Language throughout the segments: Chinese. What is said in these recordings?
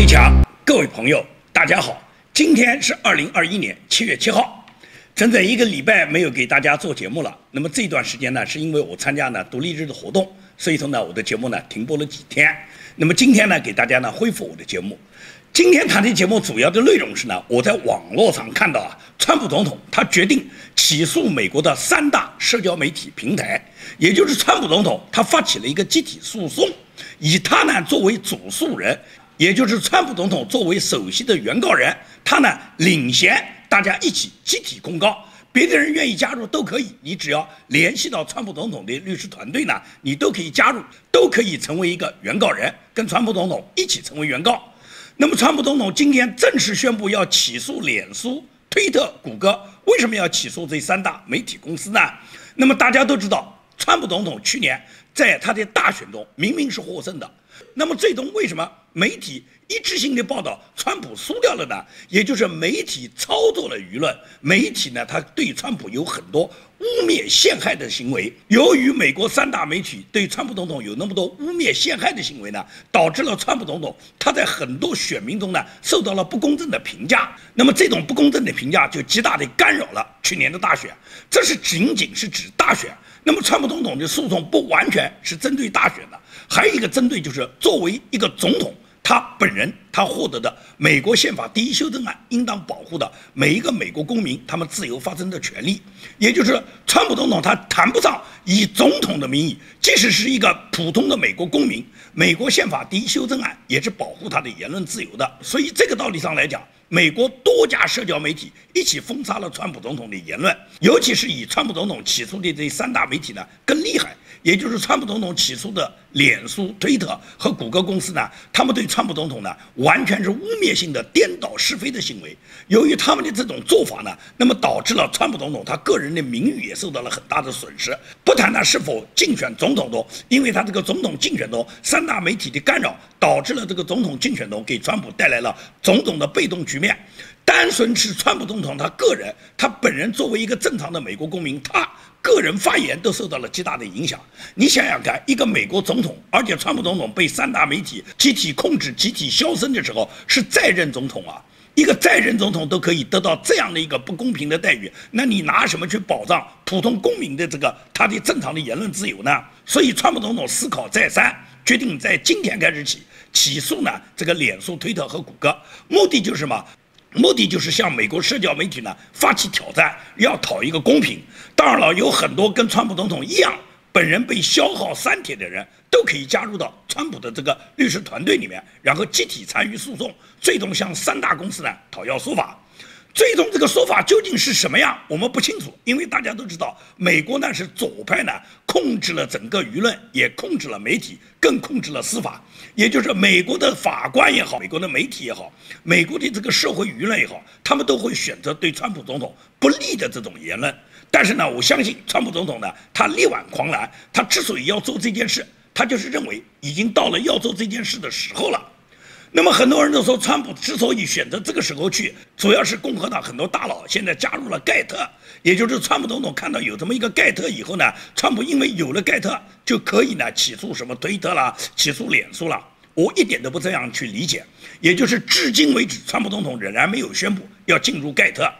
最强，各位朋友，大家好，今天是二零二一年七月七号，整整一个礼拜没有给大家做节目了。那么这段时间呢，是因为我参加呢独立日的活动，所以说呢，我的节目呢停播了几天。那么今天呢，给大家呢恢复我的节目。今天谈的节目主要的内容是呢，我在网络上看到啊，川普总统他决定起诉美国的三大社交媒体平台，也就是川普总统他发起了一个集体诉讼，以他呢作为主诉人，也就是川普总统作为首席的原告人，他呢领衔大家一起集体控告，别的人愿意加入都可以，你只要联系到川普总统的律师团队呢，你都可以加入，都可以成为一个原告人，跟川普总统一起成为原告。那么，川普总统今天正式宣布要起诉脸书、推特、谷歌。为什么要起诉这三大媒体公司呢？那么大家都知道，川普总统去年在他的大选中明明是获胜的。那么最终为什么媒体一致性的报道川普输掉了呢？也就是媒体操作了舆论，媒体呢，他对川普有很多。污蔑陷害的行为，由于美国三大媒体对川普总统有那么多污蔑陷害的行为呢，导致了川普总统他在很多选民中呢受到了不公正的评价。那么这种不公正的评价就极大的干扰了去年的大选。这是仅仅是指大选。那么川普总统的诉讼不完全是针对大选的，还有一个针对就是作为一个总统。他本人，他获得的美国宪法第一修正案应当保护的每一个美国公民他们自由发声的权利，也就是川普总统他谈不上以总统的名义，即使是一个普通的美国公民，美国宪法第一修正案也是保护他的言论自由的。所以这个道理上来讲，美国多家社交媒体一起封杀了川普总统的言论，尤其是以川普总统起诉的这三大媒体呢更厉害。也就是川普总统起诉的脸书、推特和谷歌公司呢，他们对川普总统呢完全是污蔑性的颠倒是非的行为。由于他们的这种做法呢，那么导致了川普总统他个人的名誉也受到了很大的损失。不谈他是否竞选总统中，因为他这个总统竞选中三大媒体的干扰，导致了这个总统竞选中给川普带来了种种的被动局面。单纯是川普总统他个人，他本人作为一个正常的美国公民，他。个人发言都受到了极大的影响。你想想看，一个美国总统，而且川普总统被三大媒体集体控制、集体消声的时候，是在任总统啊！一个在任总统都可以得到这样的一个不公平的待遇，那你拿什么去保障普通公民的这个他的正常的言论自由呢？所以，川普总统思考再三，决定在今天开始起起诉呢这个脸书、推特和谷歌，目的就是什么？目的就是向美国社交媒体呢发起挑战，要讨一个公平。当然了，有很多跟川普总统一样，本人被消耗删帖的人，都可以加入到川普的这个律师团队里面，然后集体参与诉讼，最终向三大公司呢讨要说法。最终这个说法究竟是什么样，我们不清楚，因为大家都知道，美国呢是左派呢控制了整个舆论，也控制了媒体，更控制了司法。也就是美国的法官也好，美国的媒体也好，美国的这个社会舆论也好，他们都会选择对川普总统不利的这种言论。但是呢，我相信川普总统呢，他力挽狂澜，他之所以要做这件事，他就是认为已经到了要做这件事的时候了。那么很多人都说，川普之所以选择这个时候去，主要是共和党很多大佬现在加入了盖特，也就是川普总统看到有这么一个盖特以后呢，川普因为有了盖特，就可以呢起诉什么推特啦，起诉脸书啦。我一点都不这样去理解，也就是至今为止，川普总统仍然没有宣布要进入盖特。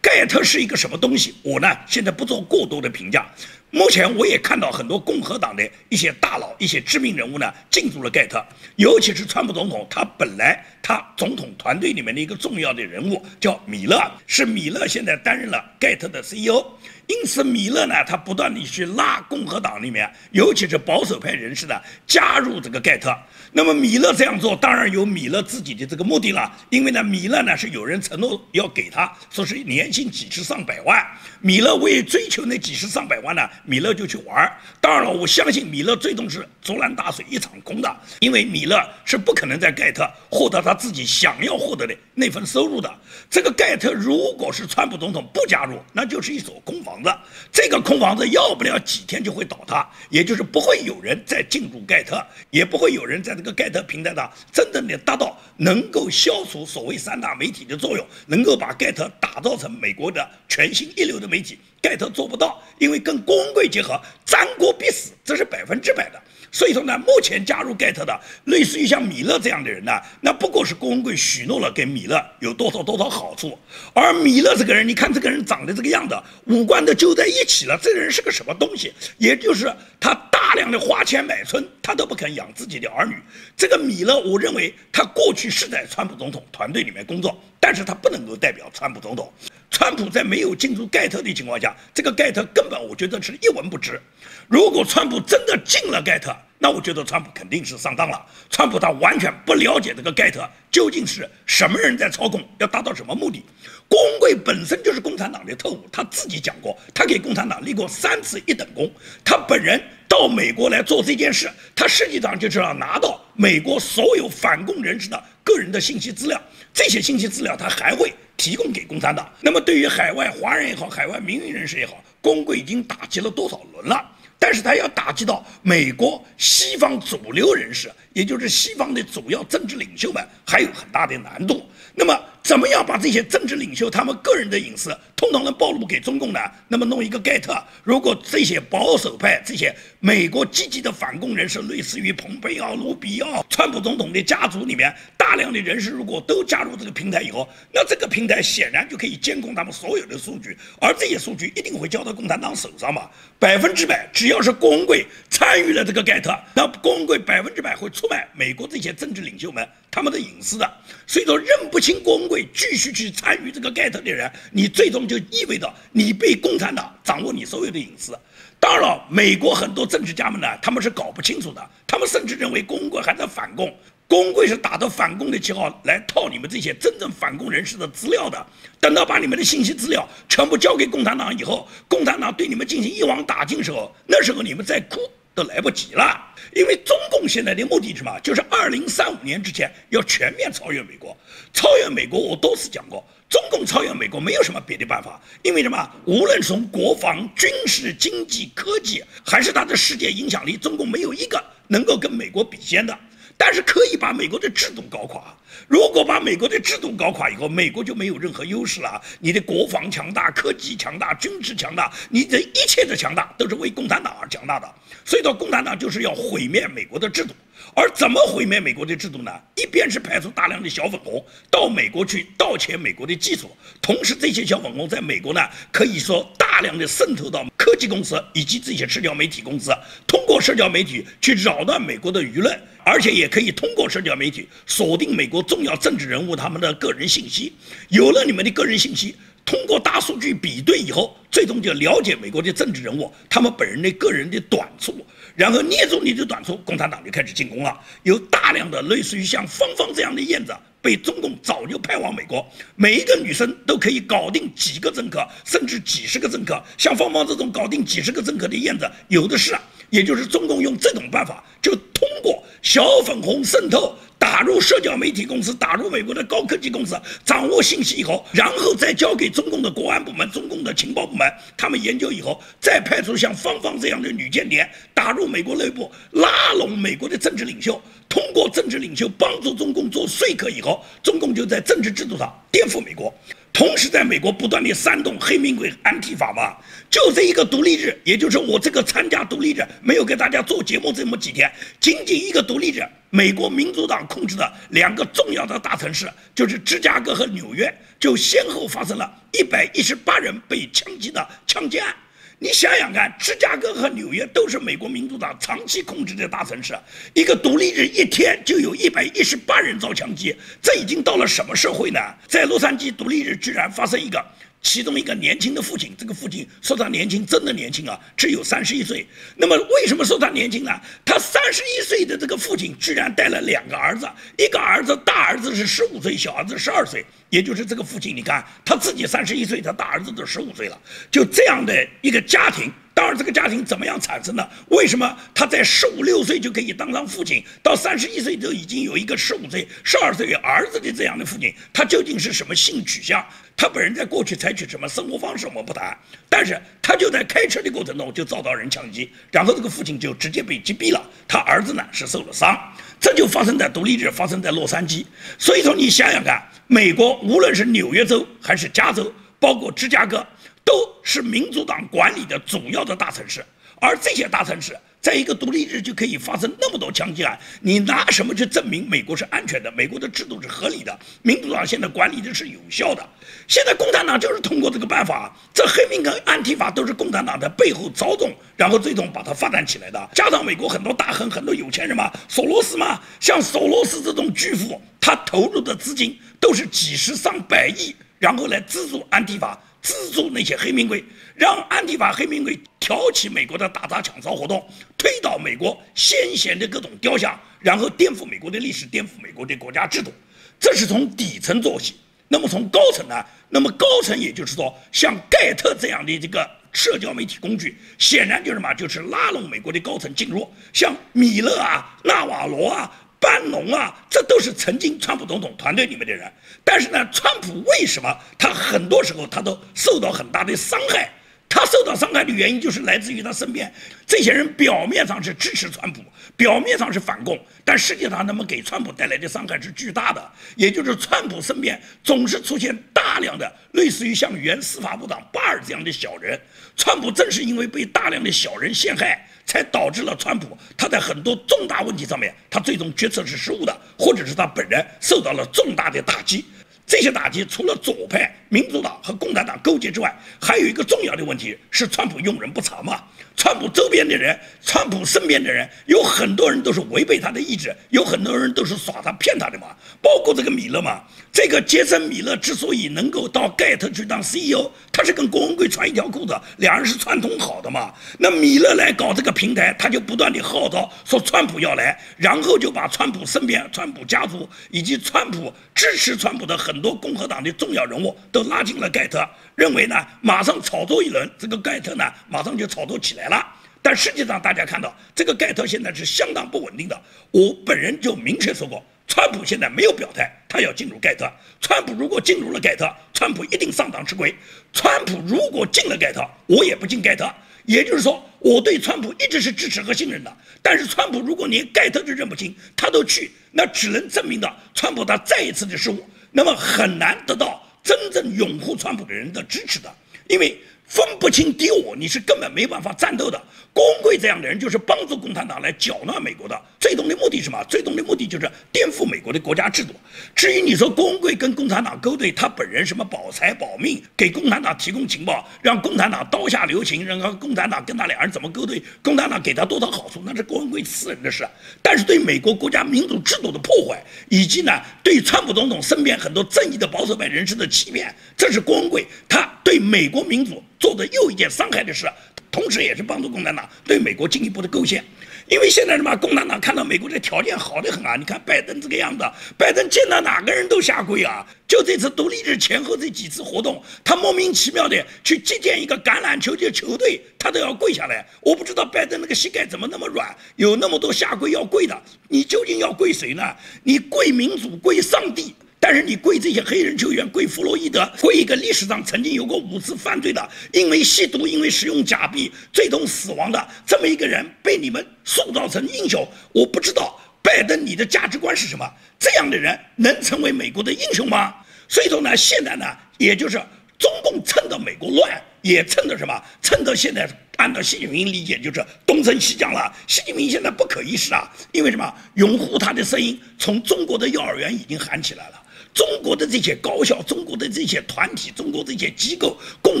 盖特是一个什么东西？我呢现在不做过多的评价。目前我也看到很多共和党的一些大佬、一些知名人物呢进驻了盖特，尤其是川普总统，他本来他总统团队里面的一个重要的人物叫米勒，是米勒现在担任了盖特的 CEO。因此，米勒呢，他不断地去拉共和党里面，尤其是保守派人士呢，加入这个盖特。那么，米勒这样做，当然有米勒自己的这个目的了。因为呢，米勒呢是有人承诺要给他，说是年薪几十上百万。米勒为追求那几十上百万呢，米勒就去玩。当然了，我相信米勒最终是竹篮打水一场空的，因为米勒是不可能在盖特获得他自己想要获得的那份收入的。这个盖特如果是川普总统不加入，那就是一所空房。房子，这个空房子要不了几天就会倒塌，也就是不会有人再进入盖特，也不会有人在这个盖特平台上真正的达到能够消除所谓三大媒体的作用，能够把盖特打造成美国的全新一流的媒体。盖特做不到，因为跟公贵结合，战国必死，这是百分之百的。所以说呢，目前加入盖特的，类似于像米勒这样的人呢，那不过是郭文贵许诺了给米勒有多少多少好处。而米勒这个人，你看这个人长得这个样子，五官都揪在一起了，这个人是个什么东西？也就是他大量的花钱买春，他都不肯养自己的儿女。这个米勒，我认为他过去是在川普总统团队里面工作，但是他不能够代表川普总统。川普在没有进入盖特的情况下，这个盖特根本我觉得是一文不值。如果川普真的进了盖特，那我觉得川普肯定是上当了。川普他完全不了解这个盖特究竟是什么人在操控，要达到什么目的。郭文贵本身就是共产党的特务，他自己讲过，他给共产党立过三次一等功。他本人到美国来做这件事，他实际上就是要拿到美国所有反共人士的个人的信息资料。这些信息资料他还会提供给共产党。那么对于海外华人也好，海外民营人士也好，工会已经打击了多少轮了？但是他要打击到美国西方主流人士，也就是西方的主要政治领袖们，还有很大的难度。那么，怎么样把这些政治领袖他们个人的隐私通通能暴露给中共呢？那么弄一个盖特，如果这些保守派、这些美国积极的反共人士，类似于蓬佩奥、卢比奥、川普总统的家族里面大量的人士，如果都加入这个平台以后，那这个平台显然就可以监控他们所有的数据，而这些数据一定会交到共产党手上嘛？百分之百，只要是郭文贵参与了这个盖特，那郭文贵百分之百会出卖美国这些政治领袖们他们的隐私的。所以说，认不清郭文贵，继续去参与这个盖特的人，你最终就意味着你被共产党掌握你所有的隐私。当然了，美国很多政治家们呢，他们是搞不清楚的，他们甚至认为郭文贵还在反共，郭文贵是打着反共的旗号来套你们这些真正反共人士的资料的。等到把你们的信息资料全部交给共产党以后，共产党对你们进行一网打尽时候，那时候你们再哭。都来不及了，因为中共现在的目的是什么？就是二零三五年之前要全面超越美国。超越美国，我多次讲过，中共超越美国没有什么别的办法，因为什么？无论从国防、军事、经济、科技，还是它的世界影响力，中共没有一个能够跟美国比肩的。但是可以把美国的制度搞垮。如果把美国的制度搞垮以后，美国就没有任何优势了。你的国防强大，科技强大，军事强大，你的一切的强大都是为共产党而强大的。所以说，共产党就是要毁灭美国的制度。而怎么毁灭美国的制度呢？一边是派出大量的小粉红到美国去盗窃美国的技术，同时这些小粉红在美国呢，可以说大量的渗透到科技公司以及这些社交媒体公司，通过社交媒体去扰乱美国的舆论。而且也可以通过社交媒体锁定美国重要政治人物他们的个人信息。有了你们的个人信息，通过大数据比对以后，最终就了解美国的政治人物他们本人的个人的短处，然后捏住你的短处，共产党就开始进攻了。有大量的类似于像芳芳这样的燕子被中共早就派往美国，每一个女生都可以搞定几个政客，甚至几十个政客。像芳芳这种搞定几十个政客的燕子有的是。也就是中共用这种办法，就通过小粉红渗透，打入社交媒体公司，打入美国的高科技公司，掌握信息以后，然后再交给中共的国安部门、中共的情报部门，他们研究以后，再派出像芳芳这样的女间谍，打入美国内部，拉拢美国的政治领袖，通过政治领袖帮助中共做说客以后，中共就在政治制度上颠覆美国。同时，在美国不断的煽动黑名贵安提法嘛，就这一个独立日，也就是我这个参加独立日没有给大家做节目这么几天，仅仅一个独立日，美国民主党控制的两个重要的大城市，就是芝加哥和纽约，就先后发生了一百一十八人被枪击的枪击案。你想想看，芝加哥和纽约都是美国民主党长期控制的大城市，一个独立日一天就有一百一十八人遭枪击，这已经到了什么社会呢？在洛杉矶独立日居然发生一个。其中一个年轻的父亲，这个父亲说他年轻，真的年轻啊，只有三十一岁。那么为什么说他年轻呢？他三十一岁的这个父亲居然带了两个儿子，一个儿子大儿子是十五岁，小儿子十二岁，也就是这个父亲，你看他自己三十一岁，他大儿子都十五岁了，就这样的一个家庭。当然，这个家庭怎么样产生的？为什么他在十五六岁就可以当上父亲，到三十一岁都已经有一个十五岁、十二岁儿子的这样的父亲？他究竟是什么性取向？他本人在过去采取什么生活方式？我们不谈。但是他就在开车的过程中就遭到人枪击，然后这个父亲就直接被击毙了。他儿子呢是受了伤。这就发生在独立日，发生在洛杉矶。所以说，你想想看，美国无论是纽约州还是加州，包括芝加哥。都是民主党管理的主要的大城市，而这些大城市。在一个独立日就可以发生那么多枪击案，你拿什么去证明美国是安全的？美国的制度是合理的？民主党现在管理的是有效的？现在共产党就是通过这个办法，这黑名跟安提法都是共产党在背后操纵，然后最终把它发展起来的。加上美国很多大亨、很多有钱人嘛，索罗斯嘛，像索罗斯这种巨富，他投入的资金都是几十上百亿，然后来资助安提法。资助那些黑名贵，让安提法黑名贵挑起美国的打砸抢烧活动，推倒美国先贤的各种雕像，然后颠覆美国的历史，颠覆美国的国家制度。这是从底层做起。那么从高层呢？那么高层也就是说，像盖特这样的这个社交媒体工具，显然就是什么？就是拉拢美国的高层进入，像米勒啊、纳瓦罗啊。班农啊，这都是曾经川普总统团队里面的人，但是呢，川普为什么他很多时候他都受到很大的伤害？他受到伤害的原因就是来自于他身边这些人表面上是支持川普，表面上是反共，但实际上他们给川普带来的伤害是巨大的。也就是川普身边总是出现大量的类似于像原司法部长巴尔这样的小人，川普正是因为被大量的小人陷害。才导致了川普他在很多重大问题上面，他最终决策是失误的，或者是他本人受到了重大的打击。这些打击除了左派民主党和共产党勾结之外，还有一个重要的问题是川普用人不察嘛。川普周边的人，川普身边的人，有很多人都是违背他的意志，有很多人都是耍他骗他的嘛。包括这个米勒嘛，这个杰森米勒之所以能够到盖特去当 CEO，他是跟郭文贵穿一条裤子，两人是串通好的嘛。那米勒来搞这个平台，他就不断的号召说川普要来，然后就把川普身边、川普家族以及川普支持川普的很。很多共和党的重要人物都都拉进了盖特，认为呢马上炒作一轮，这个盖特呢马上就炒作起来了。但实际上大家看到，这个盖特现在是相当不稳定的。我本人就明确说过，川普现在没有表态，他要进入盖特。川普如果进入了盖特，川普一定上当吃亏。川普如果进了盖特，我也不进盖特。也就是说，我对川普一直是支持和信任的。但是川普如果连盖特都认不清，他都去，那只能证明的川普他再一次的失误。那么很难得到真正拥护川普的人的支持的，因为。分不清敌我，你是根本没办法战斗的。工会这样的人就是帮助共产党来搅乱美国的，最终的目的是什么？最终的目的就是颠覆美国的国家制度。至于你说郭文贵跟共产党勾兑，他本人什么保财保命，给共产党提供情报，让共产党刀下留情，然后共产党跟他两人怎么勾兑，共产党给他多少好处，那是郭文贵私人的事。但是对美国国家民主制度的破坏，以及呢对川普总统身边很多正义的保守派人士的欺骗，这是郭文贵他对美国民主。做的又一件伤害的事，同时也是帮助共产党对美国进一步的构陷。因为现在什么，共产党看到美国的条件好的很啊，你看拜登这个样子，拜登见到哪个人都下跪啊。就这次独立日前后这几次活动，他莫名其妙的去接见一个橄榄球的球队，他都要跪下来。我不知道拜登那个膝盖怎么那么软，有那么多下跪要跪的。你究竟要跪谁呢？你跪民主，跪上帝。但是你跪这些黑人球员，跪弗洛伊德，跪一个历史上曾经有过五次犯罪的，因为吸毒，因为使用假币，最终死亡的这么一个人，被你们塑造成英雄。我不知道拜登你的价值观是什么？这样的人能成为美国的英雄吗？所以说呢，现在呢，也就是中共趁着美国乱，也趁着什么？趁着现在按照习近平理解，就是东升西降了。习近平现在不可一世啊，因为什么？拥护他的声音从中国的幼儿园已经喊起来了。中国的这些高校，中国的这些团体，中国这些机构，共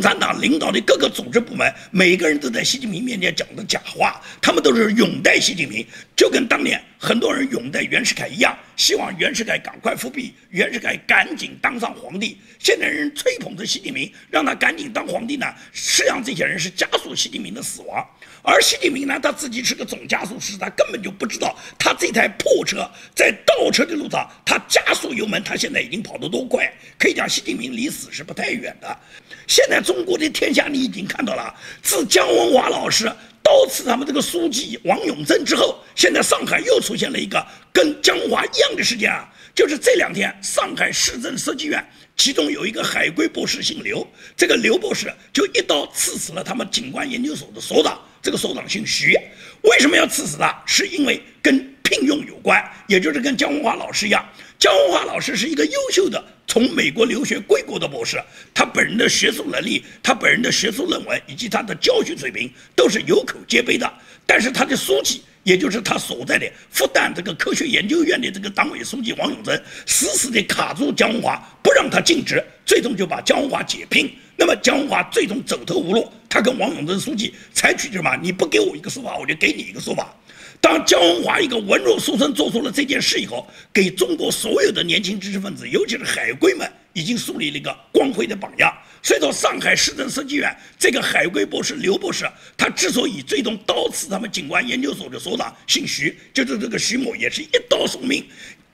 产党领导的各个组织部门，每个人都在习近平面前讲的假话，他们都是拥戴习近平，就跟当年很多人拥戴袁世凯一样，希望袁世凯赶快复辟，袁世凯赶紧当上皇帝。现在人吹捧着习近平，让他赶紧当皇帝呢，实际上这些人是加速习近平的死亡。而习近平呢，他自己是个总加速师，他根本就不知道他这台破车在倒车的路上，他加速油门，他现在已经跑得多快？可以讲，习近平离死是不太远的。现在中国的天下，你已经看到了，自姜文华老师刀刺他们这个书记王永珍之后，现在上海又出现了一个跟姜文华一样的事件啊，就是这两天上海市政设计院。其中有一个海归博士姓刘，这个刘博士就一刀刺死了他们警官研究所的所长，这个所长姓徐。为什么要刺死他？是因为跟聘用有关，也就是跟姜文华老师一样，姜文华老师是一个优秀的从美国留学归国的博士，他本人的学术能力、他本人的学术论文以及他的教学水平都是有口皆碑的。但是他的书记，也就是他所在的复旦这个科学研究院的这个党委书记王永珍，死死地卡住姜文华，不让他尽职，最终就把姜文华解聘。那么姜文华最终走投无路，他跟王永珍书记采取什么？你不给我一个说法，我就给你一个说法。当姜文华一个文弱书生做出了这件事以后，给中国所有的年轻知识分子，尤其是海归们，已经树立了一个光辉的榜样。所以说，上海市政设计院这个海归博士刘博士，他之所以最终刀刺他们景观研究所的所长姓徐，就是这个徐某，也是一刀送命。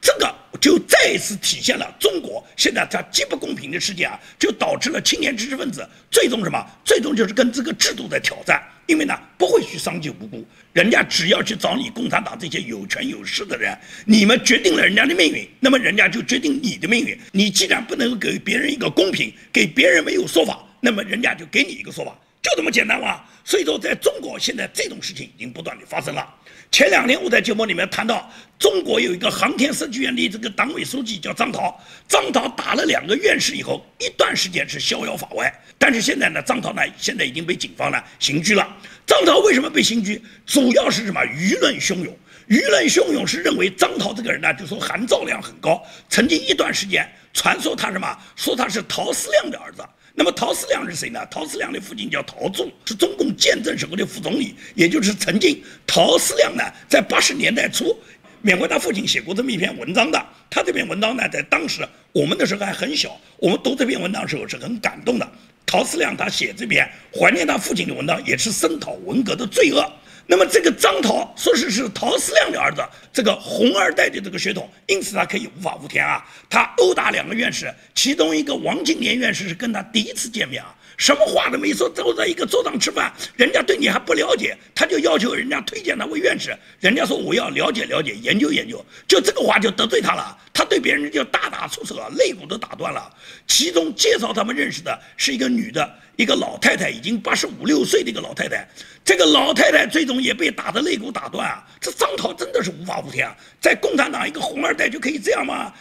这个就再一次体现了中国现在它极不公平的世界啊，就导致了青年知识分子最终什么？最终就是跟这个制度在挑战。因为呢，不会去伤及无辜，人家只要去找你共产党这些有权有势的人，你们决定了人家的命运，那么人家就决定你的命运。你既然不能够给别人一个公平，给别人没有说法，那么人家就给你一个说法，这么简单嘛。所以说，在中国现在这种事情已经不断的发生了。前两天我在节目里面谈到，中国有一个航天设计院的这个党委书记叫张涛，张涛打了两个院士以后，一段时间是逍遥法外。但是现在呢，张涛呢现在已经被警方呢刑拘了。张涛为什么被刑拘？主要是什么？舆论汹涌，舆论汹涌是认为张涛这个人呢，就说含造量很高。曾经一段时间传说他什么？说他是陶思亮的儿子。那么陶思亮是谁呢？陶思亮的父亲叫陶铸，是中共建政时候的副总理，也就是曾经陶思亮呢在八十年代初，缅怀他父亲写过这么一篇文章的。他这篇文章呢，在当时我们那时候还很小，我们读这篇文章的时候是很感动的。陶思亮他写这篇怀念他父亲的文章，也是声讨文革的罪恶。那么这个张桃说是是陶思亮的儿子，这个红二代的这个血统，因此他可以无法无天啊。他殴打两个院士，其中一个王金莲院士是跟他第一次见面啊，什么话都没说，都在一个桌上吃饭，人家对你还不了解，他就要求人家推荐他为院士，人家说我要了解了解，研究研究，就这个话就得罪他了，他对别人就大打出手了，肋骨都打断了。其中介绍他们认识的是一个女的。一个老太太已经八十五六岁的一个老太太，这个老太太最终也被打得肋骨打断啊！这张涛真的是无法无天啊！在共产党一个红二代就可以这样吗？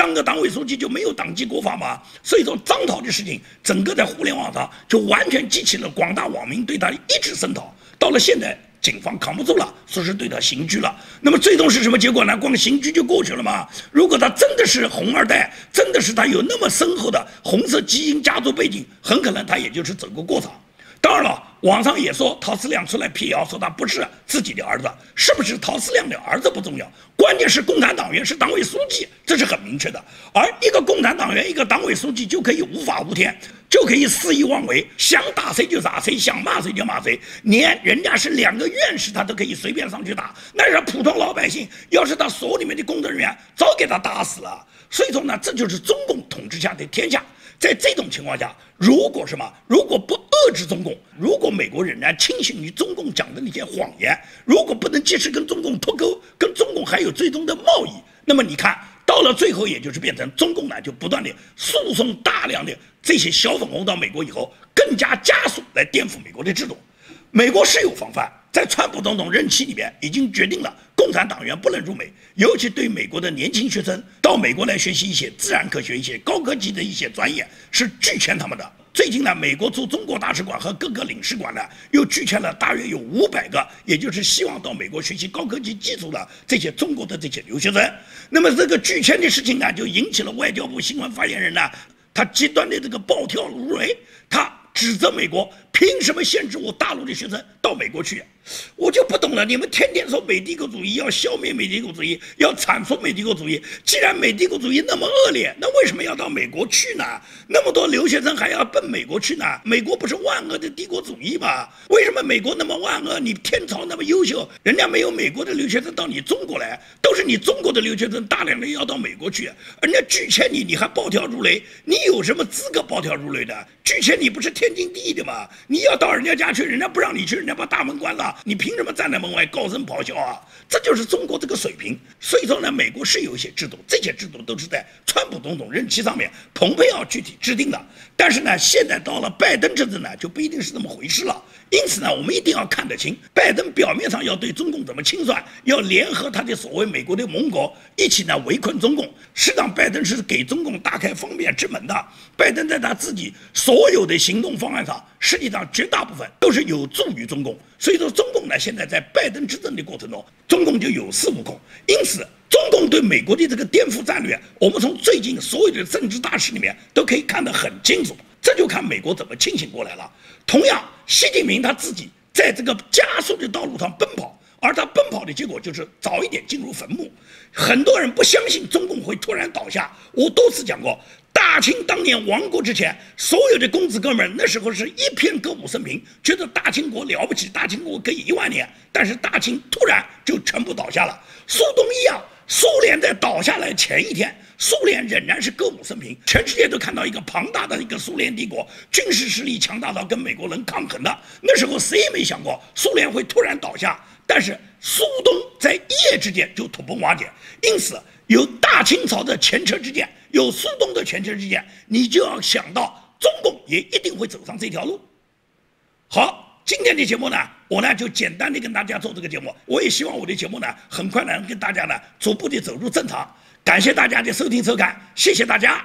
当个党委书记就没有党纪国法吗？所以说张涛的事情，整个在互联网上就完全激起了广大网民对他的一直声讨。到了现在。警方扛不住了，说是对他刑拘了。那么最终是什么结果呢？光刑拘就过去了吗？如果他真的是红二代，真的是他有那么深厚的红色基因家族背景，很可能他也就是走个过场。当然了，网上也说陶思亮出来辟谣，说他不是自己的儿子，是不是陶思亮的儿子不重要，关键是共产党员是党委书记，这是很明确的。而一个共产党员，一个党委书记就可以无法无天。就可以肆意妄为，想打谁就打谁，想骂谁就骂谁，连人家是两个院士，他都可以随便上去打。那是普通老百姓，要是他所里面的工作人员，早给他打死了。所以说呢，这就是中共统治下的天下。在这种情况下，如果什么，如果不遏制中共，如果美国仍然轻信于中共讲的那些谎言，如果不能及时跟中共脱钩，跟中共还有最终的贸易，那么你看。到了最后，也就是变成中共呢，就不断的输送大量的这些小粉红到美国以后，更加加速来颠覆美国的制度。美国是有防范，在川普总统任期里边已经决定了，共产党员不能入美，尤其对美国的年轻学生到美国来学习一些自然科学、一些高科技的一些专业，是拒签他们的。最近呢，美国驻中国大使馆和各个领事馆呢，又拒签了大约有五百个，也就是希望到美国学习高科技技术的这些中国的这些留学生。那么这个拒签的事情呢，就引起了外交部新闻发言人呢，他极端的这个暴跳如雷，他指责美国。凭什么限制我大陆的学生到美国去？我就不懂了。你们天天说美帝国主义要消灭美帝国主义，要铲除美帝国主义。既然美帝国主义那么恶劣，那为什么要到美国去呢？那么多留学生还要奔美国去呢？美国不是万恶的帝国主义吗？为什么美国那么万恶？你天朝那么优秀，人家没有美国的留学生到你中国来，都是你中国的留学生大量的要到美国去，人家拒签你，你还暴跳如雷？你有什么资格暴跳如雷的？拒签你不是天经地义的吗？你要到人家家去，人家不让你去，人家把大门关了，你凭什么站在门外高声咆哮啊？这就是中国这个水平。所以说呢，美国是有一些制度，这些制度都是在川普总统任期上面，蓬佩奥具体制定的。但是呢，现在到了拜登这阵呢，就不一定是那么回事了。因此呢，我们一定要看得清，拜登表面上要对中共怎么清算，要联合他的所谓美国的盟国一起呢围困中共。实际上，拜登是给中共打开方便之门的。拜登在他自己所有的行动方案上，实际上绝大部分都是有助于中共。所以说，中共呢现在在拜登执政的过程中，中共就有恃无恐。因此，中共对美国的这个颠覆战略，我们从最近所有的政治大事里面都可以看得很清楚。这就看美国怎么清醒过来了。同样，习近平他自己在这个加速的道路上奔跑，而他奔跑的结果就是早一点进入坟墓。很多人不相信中共会突然倒下。我多次讲过，大清当年亡国之前，所有的公子哥们那时候是一片歌舞升平，觉得大清国了不起，大清国可以一万年。但是大清突然就全部倒下了。苏东一样，苏联在倒下来前一天。苏联仍然是歌舞升平，全世界都看到一个庞大的一个苏联帝国，军事实力强大到跟美国能抗衡的。那时候谁也没想过苏联会突然倒下，但是苏东在一夜之间就土崩瓦解。因此，有大清朝的前车之鉴，有苏东的前车之鉴，你就要想到中共也一定会走上这条路。好，今天的节目呢，我呢就简单的跟大家做这个节目，我也希望我的节目呢，很快呢跟大家呢逐步的走入正常。感谢大家的收听收看，谢谢大家。